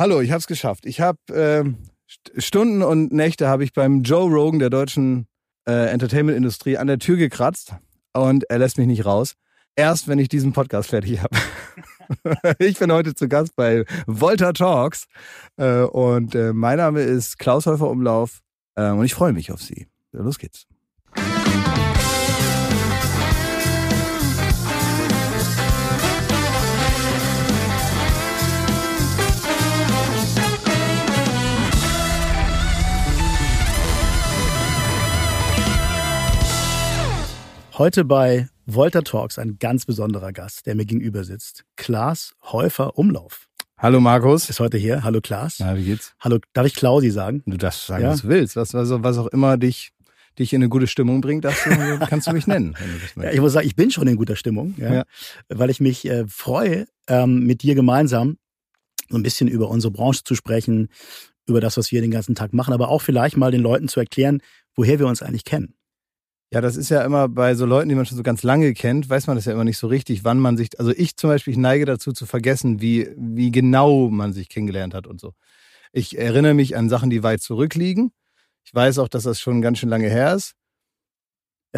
Hallo, ich habe es geschafft. Ich habe äh, Stunden und Nächte habe ich beim Joe Rogan der deutschen äh, Entertainment-Industrie an der Tür gekratzt und er lässt mich nicht raus. Erst wenn ich diesen Podcast fertig habe. ich bin heute zu Gast bei Volta Talks äh, und äh, mein Name ist Klaus Häufer Umlauf äh, und ich freue mich auf Sie. Los geht's. Heute bei Volta Talks ein ganz besonderer Gast, der mir gegenüber sitzt. Klaas Häufer Umlauf. Hallo Markus. Ist heute hier. Hallo Klaas. Na, wie geht's? Hallo, darf ich Klausi sagen? Du darfst sagen, ja? was du willst. Was, was, was auch immer dich, dich in eine gute Stimmung bringt, das kannst du mich nennen. ja, ich muss sagen, ich bin schon in guter Stimmung, ja, ja. weil ich mich äh, freue, ähm, mit dir gemeinsam so ein bisschen über unsere Branche zu sprechen, über das, was wir den ganzen Tag machen, aber auch vielleicht mal den Leuten zu erklären, woher wir uns eigentlich kennen. Ja, das ist ja immer bei so Leuten, die man schon so ganz lange kennt, weiß man das ja immer nicht so richtig, wann man sich, also ich zum Beispiel, ich neige dazu zu vergessen, wie, wie genau man sich kennengelernt hat und so. Ich erinnere mich an Sachen, die weit zurückliegen. Ich weiß auch, dass das schon ganz schön lange her ist.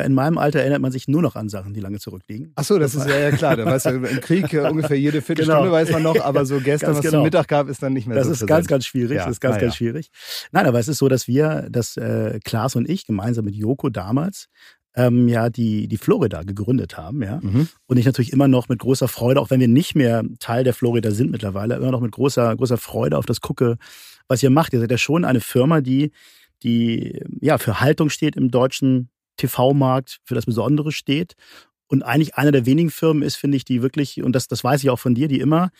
Ja, in meinem Alter erinnert man sich nur noch an Sachen, die lange zurückliegen. Ach so, das ist ja, ja klar. Da weißt du, im Krieg ungefähr jede Viertelstunde genau. weiß man noch, aber so gestern, was genau. zum Mittag gab, ist dann nicht mehr das so. Das ist ganz, ganz schwierig. Ja. Das ist ganz, ja. ganz schwierig. Nein, aber es ist so, dass wir, dass äh, Klaas und ich gemeinsam mit Joko damals ähm, ja die, die Florida gegründet haben, ja. Mhm. Und ich natürlich immer noch mit großer Freude, auch wenn wir nicht mehr Teil der Florida sind mittlerweile, immer noch mit großer, großer Freude auf das gucke, was ihr macht. Ihr seid ja schon eine Firma, die, die ja für Haltung steht im deutschen TV-Markt für das Besondere steht und eigentlich einer der wenigen Firmen ist, finde ich, die wirklich, und das, das weiß ich auch von dir, die immer,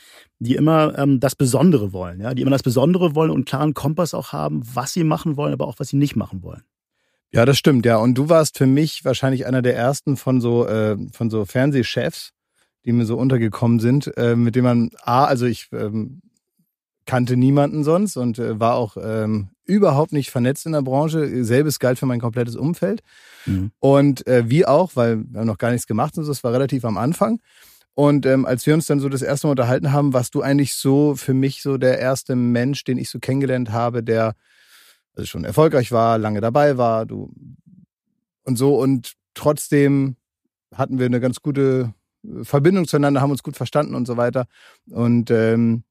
die immer ähm, das Besondere wollen, ja, die immer das Besondere wollen und klaren Kompass auch haben, was sie machen wollen, aber auch was sie nicht machen wollen. Ja, das stimmt, ja. Und du warst für mich wahrscheinlich einer der ersten von so, äh, von so Fernsehchefs, die mir so untergekommen sind, äh, mit dem man, A, also ich ähm, kannte niemanden sonst und äh, war auch ähm, überhaupt nicht vernetzt in der Branche. Selbes galt für mein komplettes Umfeld. Mhm. Und äh, wie auch, weil wir haben noch gar nichts gemacht und so, das war relativ am Anfang. Und ähm, als wir uns dann so das erste Mal unterhalten haben, warst du eigentlich so für mich so der erste Mensch, den ich so kennengelernt habe, der also schon erfolgreich war, lange dabei war, du und so. Und trotzdem hatten wir eine ganz gute Verbindung zueinander, haben uns gut verstanden und so weiter. Und ähm,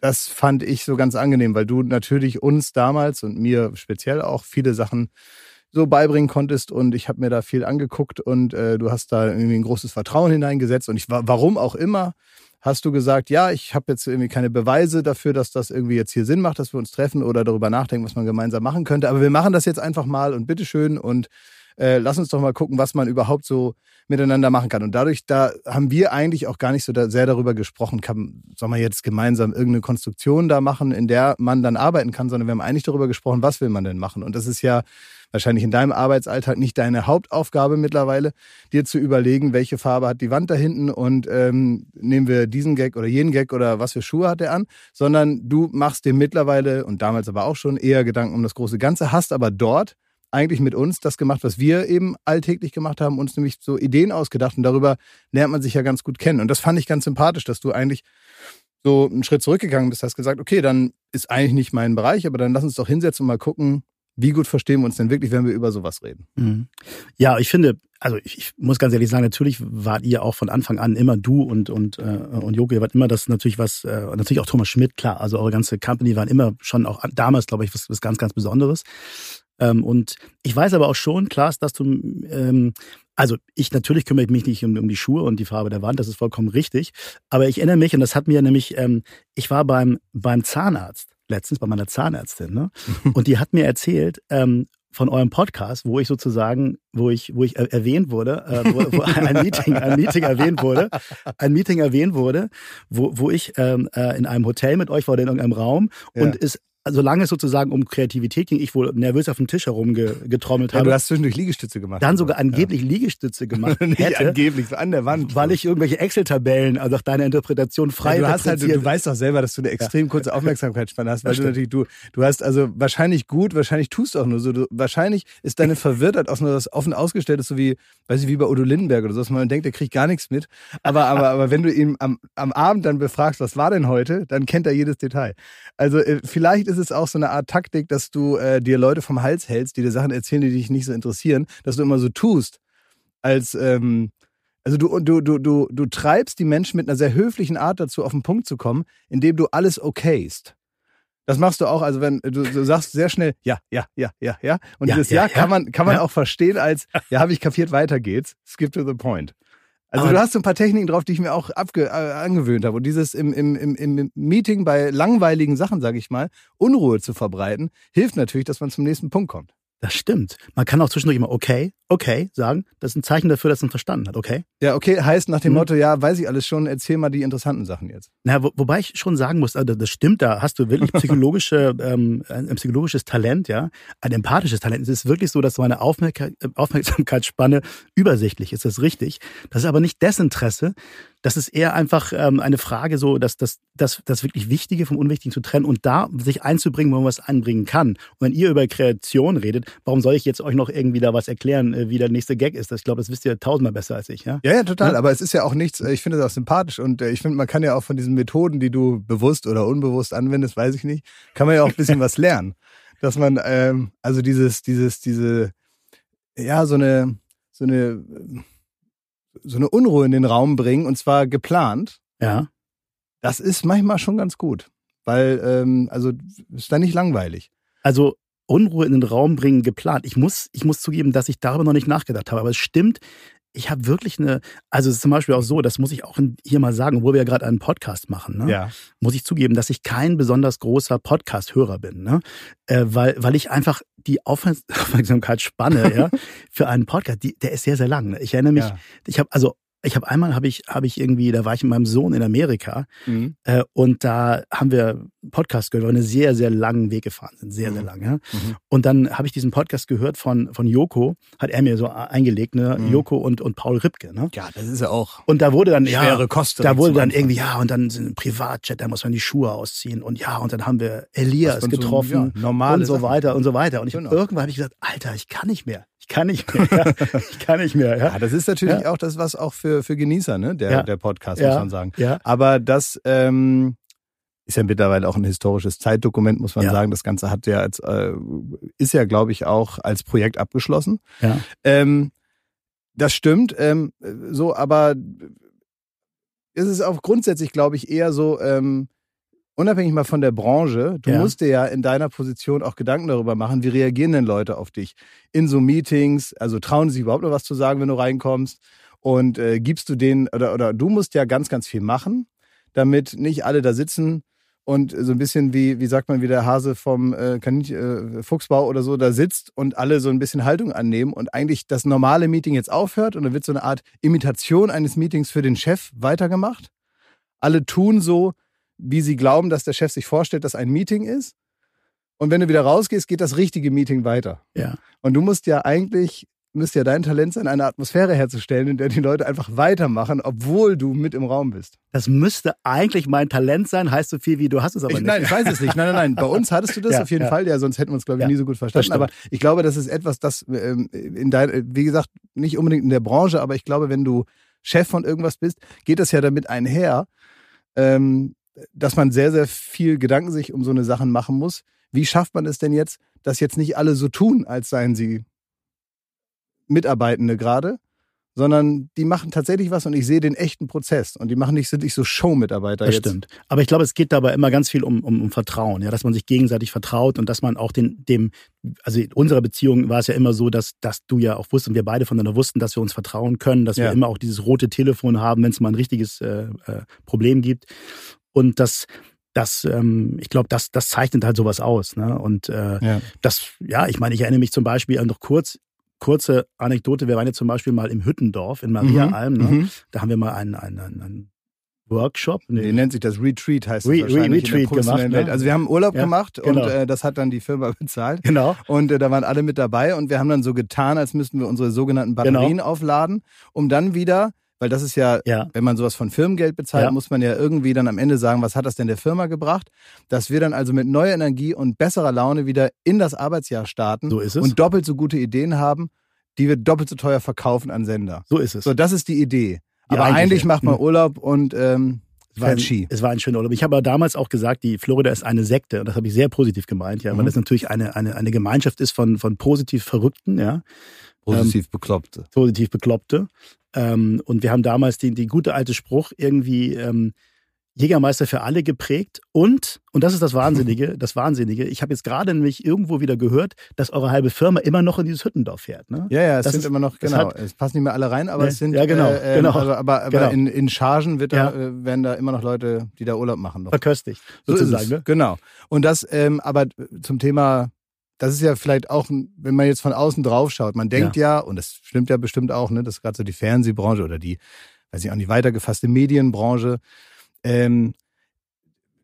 das fand ich so ganz angenehm, weil du natürlich uns damals und mir speziell auch viele Sachen so beibringen konntest und ich habe mir da viel angeguckt und äh, du hast da irgendwie ein großes Vertrauen hineingesetzt und ich war, warum auch immer, hast du gesagt, ja, ich habe jetzt irgendwie keine Beweise dafür, dass das irgendwie jetzt hier Sinn macht, dass wir uns treffen oder darüber nachdenken, was man gemeinsam machen könnte, aber wir machen das jetzt einfach mal und bitteschön und äh, lass uns doch mal gucken, was man überhaupt so miteinander machen kann. Und dadurch, da haben wir eigentlich auch gar nicht so da, sehr darüber gesprochen, kann, soll man jetzt gemeinsam irgendeine Konstruktion da machen, in der man dann arbeiten kann, sondern wir haben eigentlich darüber gesprochen, was will man denn machen. Und das ist ja wahrscheinlich in deinem Arbeitsalltag nicht deine Hauptaufgabe mittlerweile, dir zu überlegen, welche Farbe hat die Wand da hinten und ähm, nehmen wir diesen Gag oder jenen Gag oder was für Schuhe hat er an, sondern du machst dir mittlerweile und damals aber auch schon eher Gedanken um das große Ganze, hast aber dort eigentlich mit uns das gemacht, was wir eben alltäglich gemacht haben, uns nämlich so Ideen ausgedacht und darüber lernt man sich ja ganz gut kennen. Und das fand ich ganz sympathisch, dass du eigentlich so einen Schritt zurückgegangen bist, hast gesagt, okay, dann ist eigentlich nicht mein Bereich, aber dann lass uns doch hinsetzen und mal gucken, wie gut verstehen wir uns denn wirklich, wenn wir über sowas reden? Mhm. Ja, ich finde, also ich, ich, muss ganz ehrlich sagen, natürlich wart ihr auch von Anfang an immer du und und äh, und Joko, ihr wart immer das natürlich was, äh, natürlich auch Thomas Schmidt, klar, also eure ganze Company waren immer schon auch damals, glaube ich, was, was ganz, ganz Besonderes. Ähm, und ich weiß aber auch schon, klar dass du, ähm, also ich natürlich kümmere mich nicht um, um die Schuhe und die Farbe der Wand, das ist vollkommen richtig. Aber ich erinnere mich, und das hat mir nämlich, ähm, ich war beim, beim Zahnarzt letztens bei meiner Zahnärztin, ne? Und die hat mir erzählt, ähm, von eurem Podcast, wo ich sozusagen, wo ich, wo ich erwähnt wurde, äh, wo, wo ein Meeting, ein Meeting erwähnt wurde, ein Meeting erwähnt wurde, wo, wo ich ähm, äh, in einem Hotel mit euch war oder in irgendeinem Raum ja. und es solange es sozusagen um Kreativität ging, ich wohl nervös auf dem Tisch herumgetrommelt Ja, habe. du hast zwischendurch Liegestütze gemacht. dann sogar angeblich Liegestütze gemacht Nicht hätte, angeblich, an der Wand. weil ich irgendwelche Excel-Tabellen, also nach deiner Interpretation frei ja, du, hast halt, du, du weißt doch selber, dass du eine extrem kurze Aufmerksamkeitsspanne hast, weil du natürlich, du, du hast also wahrscheinlich gut, wahrscheinlich tust du auch nur so, du, wahrscheinlich ist deine Verwirrtheit auch nur das offen ausgestellt ist, so wie, weiß ich, wie bei Udo Lindenberg oder so, dass man denkt, der kriegt gar nichts mit. Aber, aber, aber wenn du ihn am, am Abend dann befragst, was war denn heute, dann kennt er jedes Detail. Also äh, vielleicht ist es auch so eine Art Taktik, dass du äh, dir Leute vom Hals hältst, die dir Sachen erzählen, die dich nicht so interessieren, dass du immer so tust, als ähm, also du, du, du, du, du treibst die Menschen mit einer sehr höflichen Art dazu, auf den Punkt zu kommen, indem du alles okayst. Das machst du auch, also wenn du, du sagst sehr schnell, ja, ja, ja, ja, ja. Und Ja, dieses ja, Ja, kann man, kann man Ja. auch verstehen als, ja, habe ich kapiert, weiter geht's. Skip to the point. Also Aber- du hast so ein paar Techniken drauf, die ich mir auch abge, äh, angewöhnt habe. Und dieses im, im, im, im Meeting bei langweiligen Sachen, sage ich mal, Unruhe zu verbreiten, hilft natürlich, dass man zum nächsten Punkt kommt. Das stimmt. Man kann auch zwischendurch immer okay, okay sagen. Das ist ein Zeichen dafür, dass man verstanden hat, okay? Ja, okay, heißt nach dem Mhm. Motto, ja, weiß ich alles schon, erzähl mal die interessanten Sachen jetzt. Na, wo, wobei ich schon sagen muss, also das stimmt, da hast du wirklich psychologische, ähm, ein, ein psychologisches Talent, ja, ein empathisches Talent. Es ist wirklich so, dass meine Aufmerka Aufmerksamkeitsspanne übersichtlich ist, das ist richtig. Das ist aber nicht Desinteresse. Das ist eher einfach ähm, eine Frage, so dass das, das, das wirklich Wichtige vom Unwichtigen zu trennen und da sich einzubringen, wo man was einbringen kann. Und wenn ihr über Kreation redet, warum soll ich jetzt euch noch irgendwie da was erklären, äh, wie der nächste Gag ist? Ich glaube, das wisst ihr tausendmal besser als ich, ja? Ja, ja, total. Ja. Aber es ist ja auch nichts, äh, ich finde das auch sympathisch und äh, ich finde, man kann ja auch von diesen Methoden, die du bewusst oder unbewusst anwendest, weiß ich nicht, kann man ja auch ein bisschen was lernen. Dass man, ähm, also dieses, dieses, diese, ja, so eine, so eine, so eine Unruhe in den Raum bringen und zwar geplant, Ja. das ist manchmal schon ganz gut. Weil, ähm, also ist dann nicht langweilig. also Unruhe in den Raum bringen geplant. Ich muss, ich muss zugeben, dass ich darüber noch nicht nachgedacht habe. Aber es stimmt, ich habe wirklich eine, also es ist zum Beispiel auch so, das muss ich auch hier mal sagen, obwohl wir ja gerade einen Podcast machen, ne? Ja. muss ich zugeben, dass ich kein besonders großer Podcast-Hörer bin, ne? äh, weil, weil ich einfach die Aufmerks- Aufmerksamkeitsspanne ja, für einen Podcast, die, der ist sehr, sehr lang. Ne? Ich erinnere mich, ja. ich habe also ich habe einmal habe ich habe ich irgendwie, da war ich mit meinem Sohn in Amerika Mhm. äh, und da haben wir einen Podcast gehört, weil wir einen sehr, sehr langen Weg gefahren sind. Sehr, sehr Mhm. lang. Ja? Mhm. Und dann habe ich diesen Podcast gehört von, von Joko, hat er mir so eingelegt, ne? Mhm. Joko und, und Paul Ripke. Ne? Ja, das ist ja auch Und da wurde dann, ja, schwere Kost. da direkt wurde dann irgendwie, ja, und dann sind ein Privatjet, da muss man die Schuhe ausziehen. Und ja, und dann haben wir Elias man so, getroffen ja, und so Sachen. weiter und so weiter. Und ich Genau. irgendwann habe ich gesagt, Alter, ich kann nicht mehr. Ich kann nicht mehr. Ja? Ich kann nicht mehr. Ja, Ja, das ist natürlich auch das, was auch für, für Genießer, ne, der, Ja. der Podcast, Ja. muss man sagen. ja. Aber das ähm, ist ja mittlerweile auch ein historisches Zeitdokument, muss man Ja. sagen. Das Ganze hat ja als, äh, ist ja, glaube ich, auch als Projekt abgeschlossen. ja. Ähm, das stimmt, ähm, so, aber es ist auch grundsätzlich, glaube ich, eher so, ähm, unabhängig mal von der Branche, du Ja. musst dir ja in deiner Position auch Gedanken darüber machen, wie reagieren denn Leute auf dich in so Meetings, also trauen sie sich überhaupt noch was zu sagen, wenn du reinkommst und äh, gibst du denen, oder, oder du musst ja ganz, ganz viel machen, damit nicht alle da sitzen und so ein bisschen wie, wie sagt man, wie der Hase vom äh, Kaninchen, äh, Fuchsbau oder so da sitzt und alle so ein bisschen Haltung annehmen und eigentlich das normale Meeting jetzt aufhört und dann wird so eine Art Imitation eines Meetings für den Chef weitergemacht. Alle tun so, wie sie glauben, dass der Chef sich vorstellt, dass ein Meeting ist. Und wenn du wieder rausgehst, geht das richtige Meeting weiter. Ja. Und du musst ja eigentlich, müsste ja dein Talent sein, eine Atmosphäre herzustellen, in der die Leute einfach weitermachen, obwohl du mit im Raum bist. Das müsste eigentlich mein Talent sein, heißt so viel wie du hast es aber Ich, nicht. nein, ich weiß es nicht. Nein, nein, nein. Bei uns hattest du das Ja, auf jeden ja. Fall. Ja, sonst hätten wir uns, glaube ich, nie so gut verstanden. Aber ich glaube, das ist etwas, das ähm, in dein, wie gesagt, nicht unbedingt in der Branche, aber ich glaube, wenn du Chef von irgendwas bist, geht das ja damit einher, ähm, dass man sehr, sehr viel Gedanken sich um so eine Sachen machen muss. Wie schafft man es denn jetzt, dass jetzt nicht alle so tun, als seien sie Mitarbeitende gerade, sondern die machen tatsächlich was und ich sehe den echten Prozess und die machen nicht, sind nicht so Show-Mitarbeiter Das jetzt. stimmt. Aber ich glaube, es geht dabei immer ganz viel um, um, um Vertrauen, ja, dass man sich gegenseitig vertraut und dass man auch den, dem, also in unserer Beziehung war es ja immer so, dass, dass du ja auch wusstest und wir beide voneinander wussten, dass wir uns vertrauen können, dass Ja. wir immer auch dieses rote Telefon haben, wenn es mal ein richtiges äh, äh, Problem gibt. Und das, das, ähm, ich glaube, das, das zeichnet halt sowas aus. Ne? Und äh, Ja. das, ja, ich meine, ich erinnere mich zum Beispiel an noch kurz, kurze Anekdote. Wir waren ja zum Beispiel mal im Hüttendorf in Mariaalm. Ne? Mhm. Da haben wir mal einen, einen, einen, Workshop? Nee. nee, nennt sich das Retreat, heißt Re es wahrscheinlich Retreat in der gemacht, Welt. ne? Also wir haben Urlaub Ja, gemacht genau. und äh, das hat dann die Firma bezahlt. Genau. Und äh, da waren alle mit dabei und wir haben dann so getan, als müssten wir unsere sogenannten Batterien aufladen, um dann wieder, weil das ist ja, Ja. wenn man sowas von Firmengeld bezahlt, Ja. muss man ja irgendwie dann am Ende sagen, was hat das denn der Firma gebracht, dass wir dann also mit neuer Energie und besserer Laune wieder in das Arbeitsjahr starten So ist es. und doppelt so gute Ideen haben, die wir doppelt so teuer verkaufen an Sender. so ist es. So, das ist die Idee. Die Aber eigentliche. eigentlich macht man Mhm. Urlaub und ähm, Es war, ein, es war ein schöner Urlaub. Ich habe aber damals auch gesagt, die Florida ist eine Sekte. Und das habe ich sehr positiv gemeint, ja, weil Mhm. das natürlich eine, eine, eine Gemeinschaft ist von, von positiv Verrückten, ja, Positiv Bekloppte. positiv Bekloppte. Ähm, und wir haben damals den, die gute alte Spruch irgendwie ähm, Jägermeister für alle geprägt. Und, und das ist das Wahnsinnige, das Wahnsinnige, ich habe jetzt gerade nämlich irgendwo wieder gehört, dass eure halbe Firma immer noch in dieses Hüttendorf fährt. Ne? Ja, ja, es Das sind ist- immer noch, genau, hat- es passen nicht mehr alle rein, aber Nee, es sind, ja, genau, äh, äh, genau, Also, aber, aber genau. in, in Chargen wird Ja. da, äh, werden da immer noch Leute, die da Urlaub machen. Noch. Verköstigt, So sozusagen. es, Ne? Genau. Und das, ähm, aber zum Thema, das ist ja vielleicht auch, wenn man jetzt von außen drauf schaut, man denkt ja, und das stimmt ja bestimmt auch, ne, das ist gerade so die Fernsehbranche oder die, weiß ich auch nicht, weitergefasste Medienbranche, ähm,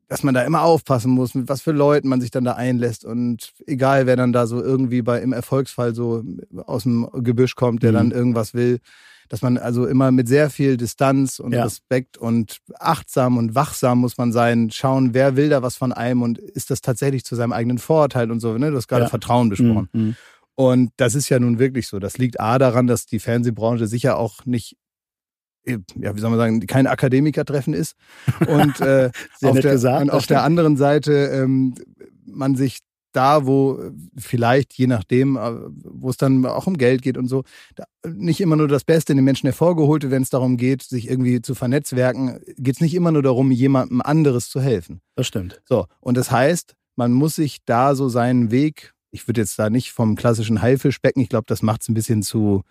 dass man da immer aufpassen muss, mit was für Leuten man sich dann da einlässt und egal, wer dann da so irgendwie bei im Erfolgsfall so aus dem Gebüsch kommt, der Mhm. dann irgendwas will, dass man also immer mit sehr viel Distanz und Ja. Respekt und achtsam und wachsam muss man sein, schauen, wer will da was von einem und ist das tatsächlich zu seinem eigenen Vorteil und so, ne? Du hast gerade Ja. Vertrauen besprochen. Mhm. Mhm. Und das ist ja nun wirklich so. Das liegt A daran, dass die Fernsehbranche sicher auch nicht, äh, ja, wie soll man sagen, kein Akademikertreffen ist. Und, äh, auf, der, gesagt, und auf der anderen Seite ähm, man sich da, wo äh, vielleicht, je nachdem, äh, wo es dann auch um Geld geht und so, nicht immer nur das Beste in den Menschen hervorgeholt wird, wenn es darum geht, sich irgendwie zu vernetzwerken, geht es nicht immer nur darum, jemandem anderes zu helfen. Das stimmt. So, und das heißt, man muss sich da so seinen Weg, ich würde jetzt da nicht vom klassischen Haifischbecken, ich glaube, das macht es ein bisschen zu,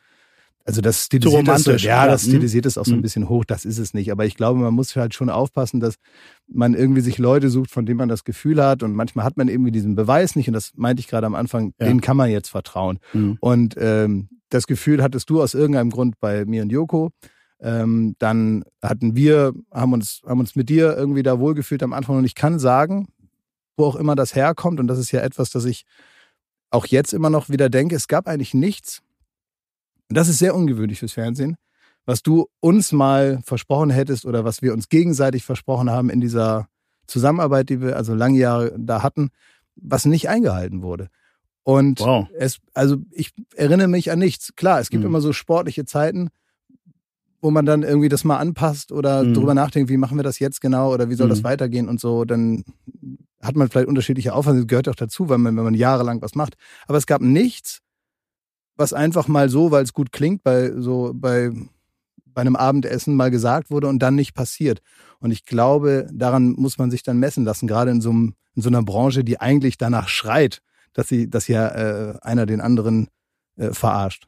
also das stilisiert das so, ja, ja. das stilisiert es auch so ein Mhm. bisschen hoch, das ist es nicht. Aber ich glaube, man muss halt schon aufpassen, dass man irgendwie sich Leute sucht, von denen man das Gefühl hat und manchmal hat man irgendwie diesen Beweis nicht und das meinte ich gerade am Anfang, Ja. den kann man jetzt vertrauen. Mhm. Und ähm, das Gefühl hattest du aus irgendeinem Grund bei mir und Joko. Ähm, dann hatten wir, haben uns, haben uns mit dir irgendwie da wohlgefühlt am Anfang. Und ich kann sagen, wo auch immer das herkommt, und das ist ja etwas, das ich auch jetzt immer noch wieder denke, es gab eigentlich nichts, und das ist sehr ungewöhnlich fürs Fernsehen, was du uns mal versprochen hättest oder was wir uns gegenseitig versprochen haben in dieser Zusammenarbeit, die wir also lange Jahre da hatten, was nicht eingehalten wurde. Und Wow. es, also ich erinnere mich an nichts. Klar, es gibt Mhm. immer so sportliche Zeiten, wo man dann irgendwie das mal anpasst oder Mhm. drüber nachdenkt, wie machen wir das jetzt genau oder wie soll das Mhm. weitergehen und so. Dann hat man vielleicht unterschiedliche Aufwand, das gehört auch dazu, weil man, wenn man jahrelang was macht. Aber es gab nichts, was einfach mal so, weil es gut klingt, bei so bei bei einem Abendessen mal gesagt wurde und dann nicht passiert. Und ich glaube, daran muss man sich dann messen lassen, gerade in so, einem, in so einer Branche, die eigentlich danach schreit, dass sie, dass ja äh, einer den anderen äh, verarscht.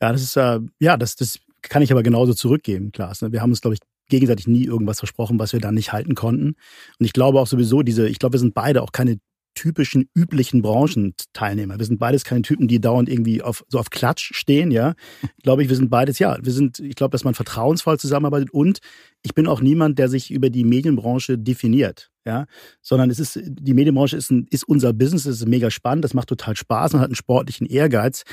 Ja, das ist äh, ja, das, das kann ich aber genauso zurückgeben, Klaas. ne? Wir haben uns, glaube ich, gegenseitig nie irgendwas versprochen, was wir dann nicht halten konnten. Und ich glaube auch sowieso, diese, ich glaube, wir sind beide auch keine typischen, üblichen Branchenteilnehmer. Wir sind beides keine Typen, die dauernd irgendwie auf, so auf Klatsch stehen, ja. Glaube ich, wir sind beides, ja. Wir sind, ich glaube, dass man vertrauensvoll zusammenarbeitet und ich bin auch niemand, der sich über die Medienbranche definiert, ja. Sondern es ist, die Medienbranche ist, ein, ist unser Business, es ist mega spannend, das macht total Spaß, man hat einen sportlichen Ehrgeiz.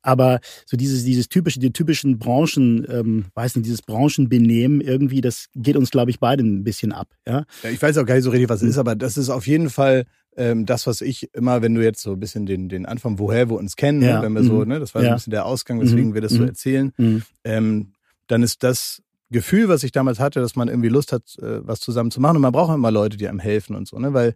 Aber so dieses, dieses typische, die typischen Branchen, ähm, weiß nicht, dieses Branchenbenehmen irgendwie, das geht uns, glaube ich, beide ein bisschen ab, ja. Ja, ich weiß auch gar nicht so richtig, was es ist, aber das ist auf jeden Fall ähm, das, was ich immer, wenn du jetzt so ein bisschen den, den Anfang, woher wir uns kennen, Ja, ne, wenn wir so, mhm. ne, das war so Ja. ein bisschen der Ausgang, weswegen Mhm, wir das so mhm. erzählen, Mhm. ähm, dann ist das Gefühl, was ich damals hatte, dass man irgendwie Lust hat, äh, was zusammen zu machen und man braucht immer Leute, die einem helfen und so, ne, weil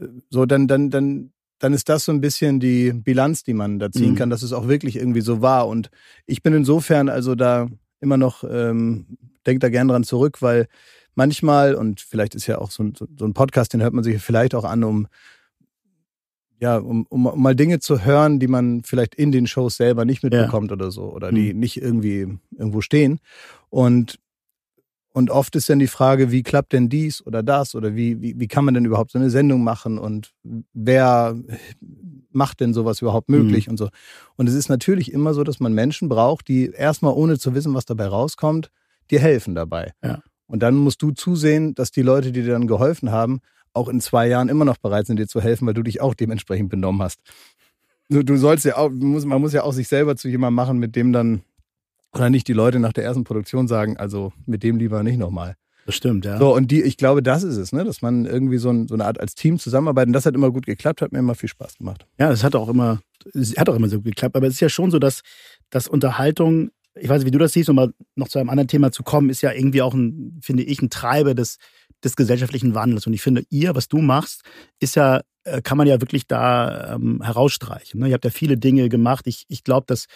äh, so dann, dann, dann, dann ist das so ein bisschen die Bilanz, die man da ziehen Mhm. kann, dass es auch wirklich irgendwie so war und ich bin insofern also da immer noch, ähm, denk da gern dran zurück, weil manchmal, und vielleicht ist ja auch so ein, so ein Podcast, den hört man sich vielleicht auch an, um ja, um, um, um mal Dinge zu hören, die man vielleicht in den Shows selber nicht mitbekommt oder so, oder die nicht irgendwie irgendwo stehen. Und, und oft ist dann die Frage, wie klappt denn dies oder das? Oder wie, wie, wie kann man denn überhaupt so eine Sendung machen? Und wer macht denn sowas überhaupt möglich und so? Und es ist natürlich immer so, dass man Menschen braucht, die erstmal ohne zu wissen, was dabei rauskommt, dir helfen dabei. Ja. Und dann musst du zusehen, dass die Leute, die dir dann geholfen haben, auch in zwei Jahren immer noch bereit sind, dir zu helfen, weil du dich auch dementsprechend benommen hast. Du, du sollst ja auch, man muss ja auch sich selber zu jemandem machen, mit dem dann, oder nicht die Leute nach der ersten Produktion sagen, also mit dem lieber nicht nochmal. Das stimmt, ja. So, und die, ich glaube, das ist es, ne? dass man irgendwie so, ein, so eine Art als Team zusammenarbeitet. Und das hat immer gut geklappt, hat mir immer viel Spaß gemacht. Ja, es hat auch immer, es hat auch immer so geklappt. Aber es ist ja schon so, dass, dass Unterhaltung, ich weiß nicht, wie du das siehst, um mal noch zu einem anderen Thema zu kommen, ist ja irgendwie auch ein, finde ich, ein Treiber des, des gesellschaftlichen Wandels. Und ich finde, ihr, was du machst, ist ja äh, kann man ja wirklich da ähm, herausstreichen. Ne? Ihr habt ja viele Dinge gemacht. Ich, ich glaube, dass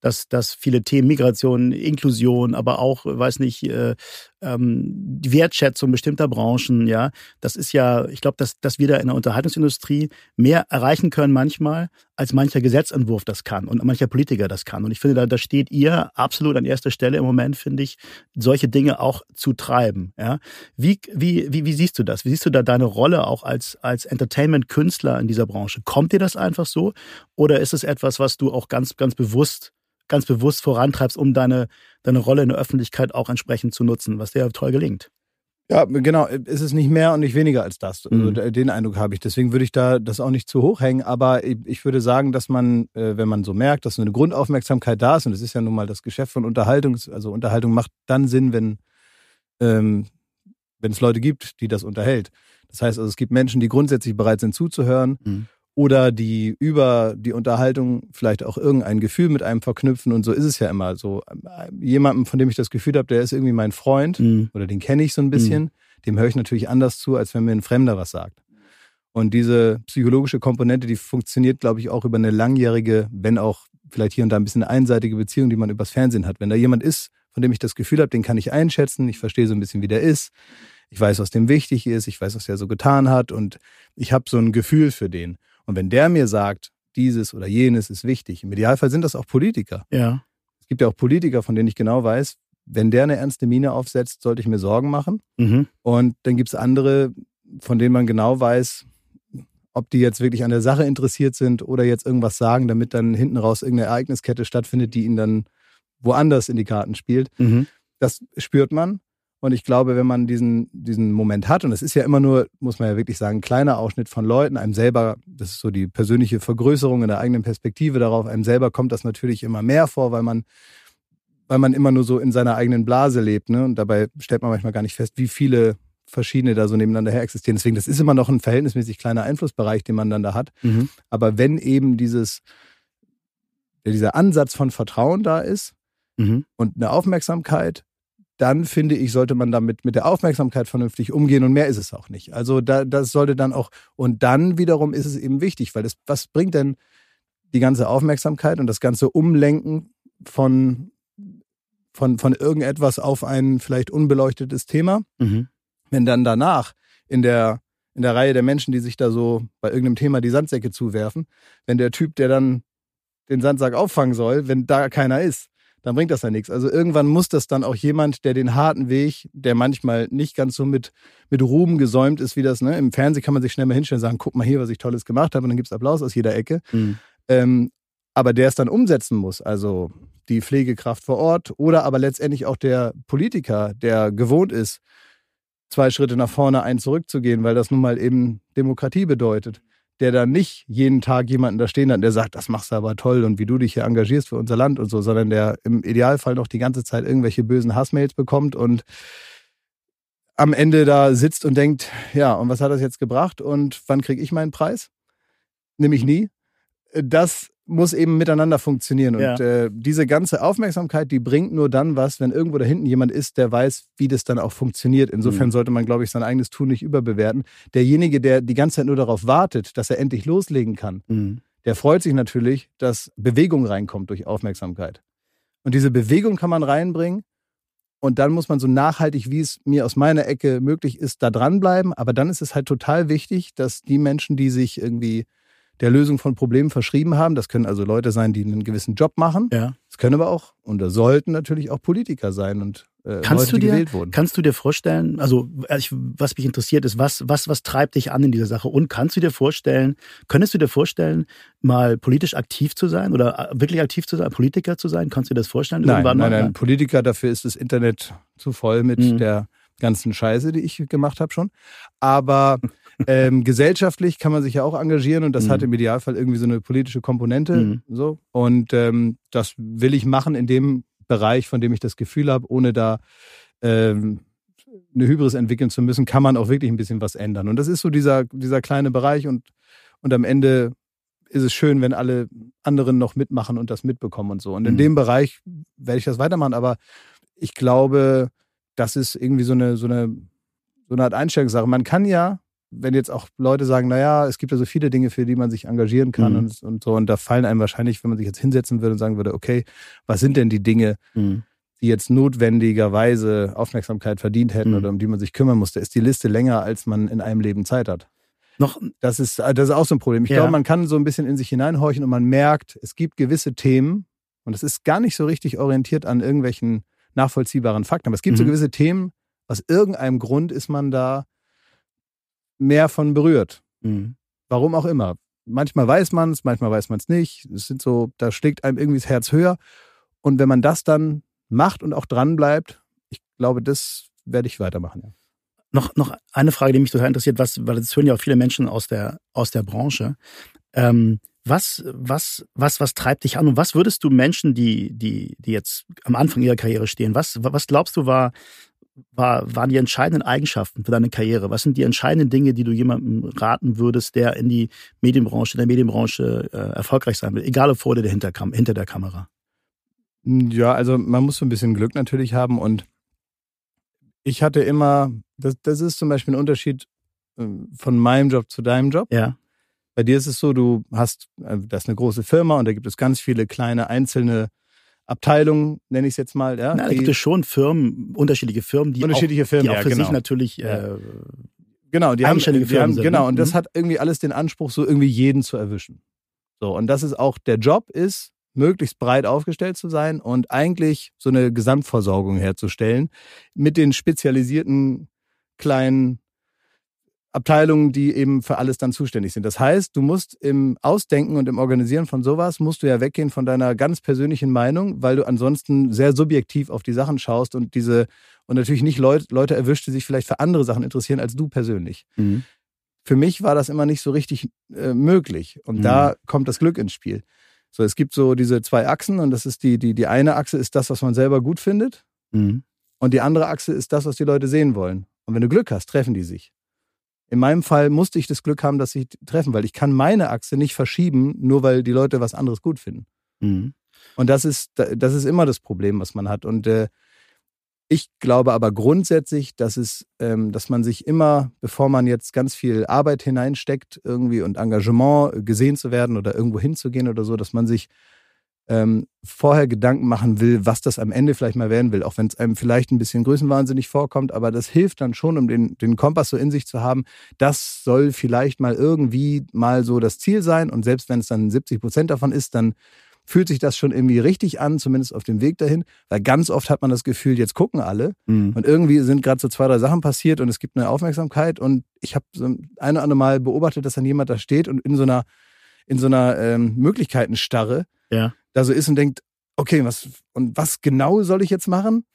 dass, dass viele Themen Migration, Inklusion, aber auch, weiß nicht, äh, ähm, die Wertschätzung bestimmter Branchen, ja, das ist ja, ich glaube, dass, dass wir da in der Unterhaltungsindustrie mehr erreichen können manchmal, als mancher Gesetzentwurf das kann und mancher Politiker das kann. Und ich finde, da, da steht ihr absolut an erster Stelle im Moment, finde ich, solche Dinge auch zu treiben. Ja? Wie, wie, wie, wie siehst du das? Wie siehst du da deine Rolle auch als, als Entertainment-Künstler in dieser Branche? Kommt dir das einfach so? Oder ist es etwas, was du auch ganz, ganz bewusst ganz bewusst vorantreibst, um deine, deine Rolle in der Öffentlichkeit auch entsprechend zu nutzen, was dir ja toll gelingt. Ja, genau. Es ist nicht mehr und nicht weniger als das. Also mhm. den Eindruck habe ich. Deswegen würde ich da das auch nicht zu hoch hängen. Aber ich würde sagen, dass man, äh, wenn man so merkt, dass eine Grundaufmerksamkeit da ist, und das ist ja nun mal das Geschäft von Unterhaltung, also Unterhaltung macht dann Sinn, wenn, ähm, wenn es Leute gibt, die das unterhält. Das heißt also, es gibt Menschen, die grundsätzlich bereit sind zuzuhören. Mhm oder die über die Unterhaltung vielleicht auch irgendein Gefühl mit einem verknüpfen und so ist es ja immer so jemandem von dem ich das Gefühl habe der ist irgendwie mein Freund mhm. oder den kenne ich so ein bisschen mhm. dem höre ich natürlich anders zu als wenn mir ein Fremder was sagt und diese psychologische Komponente die funktioniert glaube ich auch über eine langjährige wenn auch vielleicht hier und da ein bisschen einseitige Beziehung die man übers Fernsehen hat wenn da jemand ist von dem ich das Gefühl habe den kann ich einschätzen ich verstehe so ein bisschen wie der ist ich weiß was dem wichtig ist ich weiß was der so getan hat und ich habe so ein Gefühl für den und wenn der mir sagt, dieses oder jenes ist wichtig, im Idealfall sind das auch Politiker. Ja. Es gibt ja auch Politiker, von denen ich genau weiß, wenn der eine ernste Miene aufsetzt, sollte ich mir Sorgen machen. Mhm. Und dann gibt es andere, von denen man genau weiß, ob die jetzt wirklich an der Sache interessiert sind oder jetzt irgendwas sagen, damit dann hinten raus irgendeine Ereigniskette stattfindet, die ihn dann woanders in die Karten spielt. Mhm. Das spürt man. Und ich glaube, wenn man diesen, diesen Moment hat, und es ist ja immer nur, muss man ja wirklich sagen, ein kleiner Ausschnitt von Leuten, einem selber, das ist so die persönliche Vergrößerung in der eigenen Perspektive darauf, einem selber kommt das natürlich immer mehr vor, weil man, weil man immer nur so in seiner eigenen Blase lebt. Ne? Und dabei stellt man manchmal gar nicht fest, wie viele verschiedene da so nebeneinander her existieren. Deswegen, das ist immer noch ein verhältnismäßig kleiner Einflussbereich, den man dann da hat. Mhm. Aber wenn eben dieses, dieser Ansatz von Vertrauen da ist mhm. und eine Aufmerksamkeit, dann finde ich, sollte man damit mit der Aufmerksamkeit vernünftig umgehen und mehr ist es auch nicht. Also da, das sollte dann auch, und dann wiederum ist es eben wichtig, weil das, was bringt denn die ganze Aufmerksamkeit und das ganze Umlenken von, von, von irgendetwas auf ein vielleicht unbeleuchtetes Thema, mhm. wenn dann danach in der, in der Reihe der Menschen, die sich da so bei irgendeinem Thema die Sandsäcke zuwerfen, wenn der Typ, der dann den Sandsack auffangen soll, wenn da keiner ist, dann bringt das ja nichts. Also irgendwann muss das dann auch jemand, der den harten Weg, der manchmal nicht ganz so mit, mit Ruhm gesäumt ist, wie das, ne? Im Fernsehen kann man sich schnell mal hinstellen und sagen, guck mal hier, was ich Tolles gemacht habe, und dann gibt es Applaus aus jeder Ecke. Mhm. Ähm, aber der es dann umsetzen muss, also die Pflegekraft vor Ort oder aber letztendlich auch der Politiker, der gewohnt ist, zwei Schritte nach vorne, einen zurückzugehen, weil das nun mal eben Demokratie bedeutet der dann nicht jeden Tag jemanden da stehen hat, der sagt, das machst du aber toll und wie du dich hier engagierst für unser Land und so, sondern der im Idealfall noch die ganze Zeit irgendwelche bösen Hassmails bekommt und am Ende da sitzt und denkt, ja, und was hat das jetzt gebracht und wann kriege ich meinen Preis? Nämlich nie. Das muss eben miteinander funktionieren. Und ja. äh, diese ganze Aufmerksamkeit, die bringt nur dann was, wenn irgendwo da hinten jemand ist, der weiß, wie das dann auch funktioniert. Insofern mhm. sollte man, glaube ich, sein eigenes Tun nicht überbewerten. Derjenige, der die ganze Zeit nur darauf wartet, dass er endlich loslegen kann, mhm. der freut sich natürlich, dass Bewegung reinkommt durch Aufmerksamkeit. Und diese Bewegung kann man reinbringen. Und dann muss man so nachhaltig, wie es mir aus meiner Ecke möglich ist, da dranbleiben. Aber dann ist es halt total wichtig, dass die Menschen, die sich irgendwie der Lösung von Problemen verschrieben haben. Das können also Leute sein, die einen gewissen Job machen. Ja. Das können aber auch und das sollten natürlich auch Politiker sein und äh, kannst Leute, du dir, die gewählt wurden. Kannst du dir vorstellen, also ich, was mich interessiert ist, was, was, was treibt dich an in dieser Sache? Und kannst du dir vorstellen, könntest du dir vorstellen, mal politisch aktiv zu sein oder äh, wirklich aktiv zu sein, Politiker zu sein? Kannst du dir das vorstellen? Nein, nein, nein, Politiker, dafür ist das Internet zu voll mit mhm. der ganzen Scheiße, die ich gemacht habe schon. Aber ähm, gesellschaftlich kann man sich ja auch engagieren und das mhm. hat im Idealfall irgendwie so eine politische Komponente. Mhm. So. Und ähm, das will ich machen in dem Bereich, von dem ich das Gefühl habe, ohne da ähm, eine Hybris entwickeln zu müssen, kann man auch wirklich ein bisschen was ändern. Und das ist so dieser, dieser kleine Bereich und, und am Ende ist es schön, wenn alle anderen noch mitmachen und das mitbekommen und so. Und in mhm. dem Bereich werde ich das weitermachen, aber ich glaube, das ist irgendwie so eine, so eine, so eine Art Einstellungssache. Man kann ja, wenn jetzt auch Leute sagen, naja, es gibt ja so viele Dinge, für die man sich engagieren kann mhm. und, und so, und da fallen einem wahrscheinlich, wenn man sich jetzt hinsetzen würde und sagen würde, okay, was sind denn die Dinge, mhm. die jetzt notwendigerweise Aufmerksamkeit verdient hätten mhm. oder um die man sich kümmern musste, ist die Liste länger, als man in einem Leben Zeit hat. Noch, das ist, das ist auch so ein Problem. Ich ja. glaube, man kann so ein bisschen in sich hineinhorchen und man merkt, es gibt gewisse Themen und es ist gar nicht so richtig orientiert an irgendwelchen nachvollziehbaren Fakten. Aber es gibt mhm. so gewisse Themen, aus irgendeinem Grund ist man da mehr von berührt. Mhm. Warum auch immer. Manchmal weiß man es, manchmal weiß man es nicht. Es sind so, da schlägt einem irgendwie das Herz höher. Und wenn man das dann macht und auch dran bleibt, ich glaube, das werde ich weitermachen. Ja. Noch, noch eine Frage, die mich total interessiert, was, weil das hören ja auch viele Menschen aus der, aus der Branche. Ähm, was, was, was, was treibt dich an und was würdest du Menschen, die, die, die jetzt am Anfang ihrer Karriere stehen, was, was glaubst du war, war, waren die entscheidenden Eigenschaften für deine Karriere? Was sind die entscheidenden Dinge, die du jemandem raten würdest, der in die Medienbranche, in der Medienbranche äh, erfolgreich sein will, egal ob vor oder hinter, hinter der Kamera? Ja, also man muss so ein bisschen Glück natürlich haben und ich hatte immer, das, das ist zum Beispiel ein Unterschied äh, von meinem Job zu deinem Job. Ja. Bei dir ist es so, du hast, äh, das ist eine große Firma und da gibt es ganz viele kleine einzelne Abteilungen, nenne ich es jetzt mal. Ja, Na, da gibt es schon Firmen, unterschiedliche Firmen, die unterschiedliche auch, Firmen, die auch ja, für genau. sich natürlich äh, genau, die haben, die Firmen haben, sind, genau, ne? und das mhm. hat irgendwie alles den Anspruch, so irgendwie jeden zu erwischen. So, und das ist auch der Job ist, möglichst breit aufgestellt zu sein und eigentlich so eine Gesamtversorgung herzustellen mit den spezialisierten kleinen Abteilungen, die eben für alles dann zuständig sind. Das heißt, du musst im Ausdenken und im Organisieren von sowas, musst du ja weggehen von deiner ganz persönlichen Meinung, weil du ansonsten sehr subjektiv auf die Sachen schaust und diese, und natürlich nicht Leut, Leute erwischt, die sich vielleicht für andere Sachen interessieren als du persönlich. Mhm. Für mich war das immer nicht so richtig äh, möglich. Und mhm. da kommt das Glück ins Spiel. So, es gibt so diese zwei Achsen und das ist die, die, die eine Achse ist das, was man selber gut findet. Mhm. Und die andere Achse ist das, was die Leute sehen wollen. Und wenn du Glück hast, treffen die sich. In meinem Fall musste ich das Glück haben, dass sie treffen, weil ich kann meine Achse nicht verschieben, nur weil die Leute was anderes gut finden. Mhm. Und das ist, das ist immer das Problem, was man hat. Und äh, ich glaube aber grundsätzlich, dass es, ähm, dass man sich immer, bevor man jetzt ganz viel Arbeit hineinsteckt, irgendwie und Engagement gesehen zu werden oder irgendwo hinzugehen oder so, dass man sich ähm, vorher Gedanken machen will, was das am Ende vielleicht mal werden will, auch wenn es einem vielleicht ein bisschen größenwahnsinnig vorkommt, aber das hilft dann schon, um den, den Kompass so in sich zu haben. Das soll vielleicht mal irgendwie mal so das Ziel sein und selbst wenn es dann 70 Prozent davon ist, dann fühlt sich das schon irgendwie richtig an, zumindest auf dem Weg dahin, weil ganz oft hat man das Gefühl, jetzt gucken alle mhm. und irgendwie sind gerade so zwei, drei Sachen passiert und es gibt eine Aufmerksamkeit und ich habe so ein oder andere Mal beobachtet, dass dann jemand da steht und in so einer in so einer ähm, Möglichkeitenstarre ja da so ist und denkt, okay, was, und was genau soll ich jetzt machen?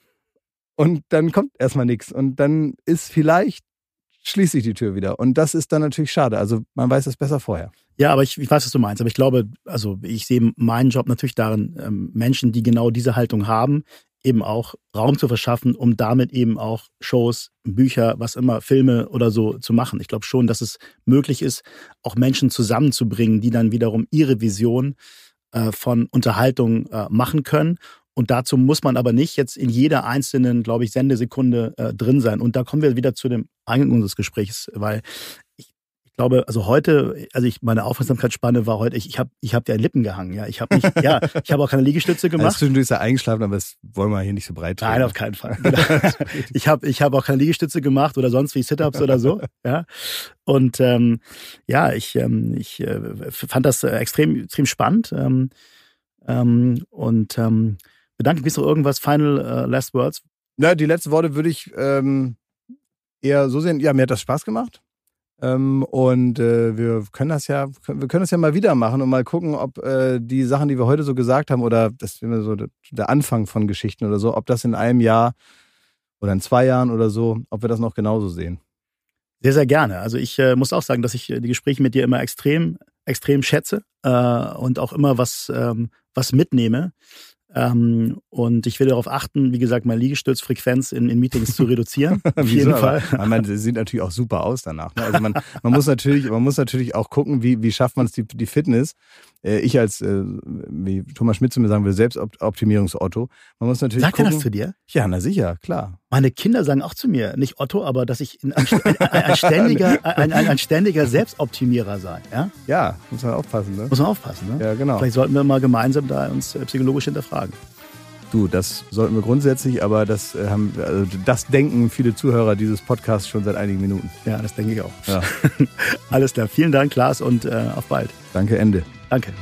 Und dann kommt erstmal nichts. Und dann ist vielleicht, schließe ich die Tür wieder. Und das ist dann natürlich schade. Also man weiß es besser vorher. Ja, aber ich, ich weiß, was du meinst. Aber ich glaube, also ich sehe meinen Job natürlich darin, ähm, Menschen, die genau diese Haltung haben, eben auch Raum zu verschaffen, um damit eben auch Shows, Bücher, was immer, Filme oder so zu machen. Ich glaube schon, dass es möglich ist, auch Menschen zusammenzubringen, die dann wiederum ihre Vision äh, von Unterhaltung äh, machen können. Und dazu muss man aber nicht jetzt in jeder einzelnen, glaube ich, Sendesekunde äh, drin sein. Und da kommen wir wieder zu dem Eingang unseres Gesprächs, weil glaube, also heute, also ich meine Aufmerksamkeitsspanne war heute, ich, ich habe ich hab dir an Lippen gehangen, ja. Ich habe nicht, ja, ich habe auch keine Liegestütze gemacht. Also zwischendurch ist er eingeschlafen, aber das wollen wir hier nicht so breit treten. Nein, auf keinen Fall. ich habe ich hab auch keine Liegestütze gemacht oder sonst wie Sit-ups oder so, ja. Und ähm, ja, ich, ähm, ich äh, fand das äh, extrem, extrem spannend. Ähm, ähm, und ähm, bedanke mich noch irgendwas, Final uh, Last Words. Ja, die letzten Worte würde ich ähm, eher so sehen, ja, mir hat das Spaß gemacht. Ähm, und äh, wir können das ja, wir können das ja mal wieder machen und mal gucken, ob äh, die Sachen, die wir heute so gesagt haben, oder das ist immer so der Anfang von Geschichten oder so, ob das in einem Jahr oder in zwei Jahren oder so, ob wir das noch genauso sehen. Sehr, sehr gerne. Also ich äh, muss auch sagen, dass ich die Gespräche mit dir immer extrem, extrem schätze äh, und auch immer was, ähm, was mitnehme. Ähm, und ich will darauf achten, wie gesagt, meine Liegestützfrequenz in, in Meetings zu reduzieren. Auf jeden Fall. Aber, man sieht natürlich auch super aus danach. Ne? Also man, man muss natürlich, man muss natürlich auch gucken, wie, wie schafft man es die, die Fitness. Äh, ich als, äh, wie Thomas Schmidt zu mir sagen will, Selbstoptimierungsotto. Man muss natürlich Sagt gucken. er das zu dir? Ja, na sicher, klar. Meine Kinder sagen auch zu mir, nicht Otto, aber dass ich ein, ein, ein, ständiger, ein, ein, ständiger Selbstoptimierer sei. Ja? ja, muss man aufpassen. Ne? Muss man aufpassen. Ne? Ja, genau. Vielleicht sollten wir mal gemeinsam da uns äh, psychologisch hinterfragen. Du, das sollten wir grundsätzlich, aber das äh, haben also das denken viele Zuhörer dieses Podcasts schon seit einigen Minuten. Ja, das denke ich auch. Ja. Alles klar. Vielen Dank, Klaas, und äh, auf bald. Danke, Ende. Danke.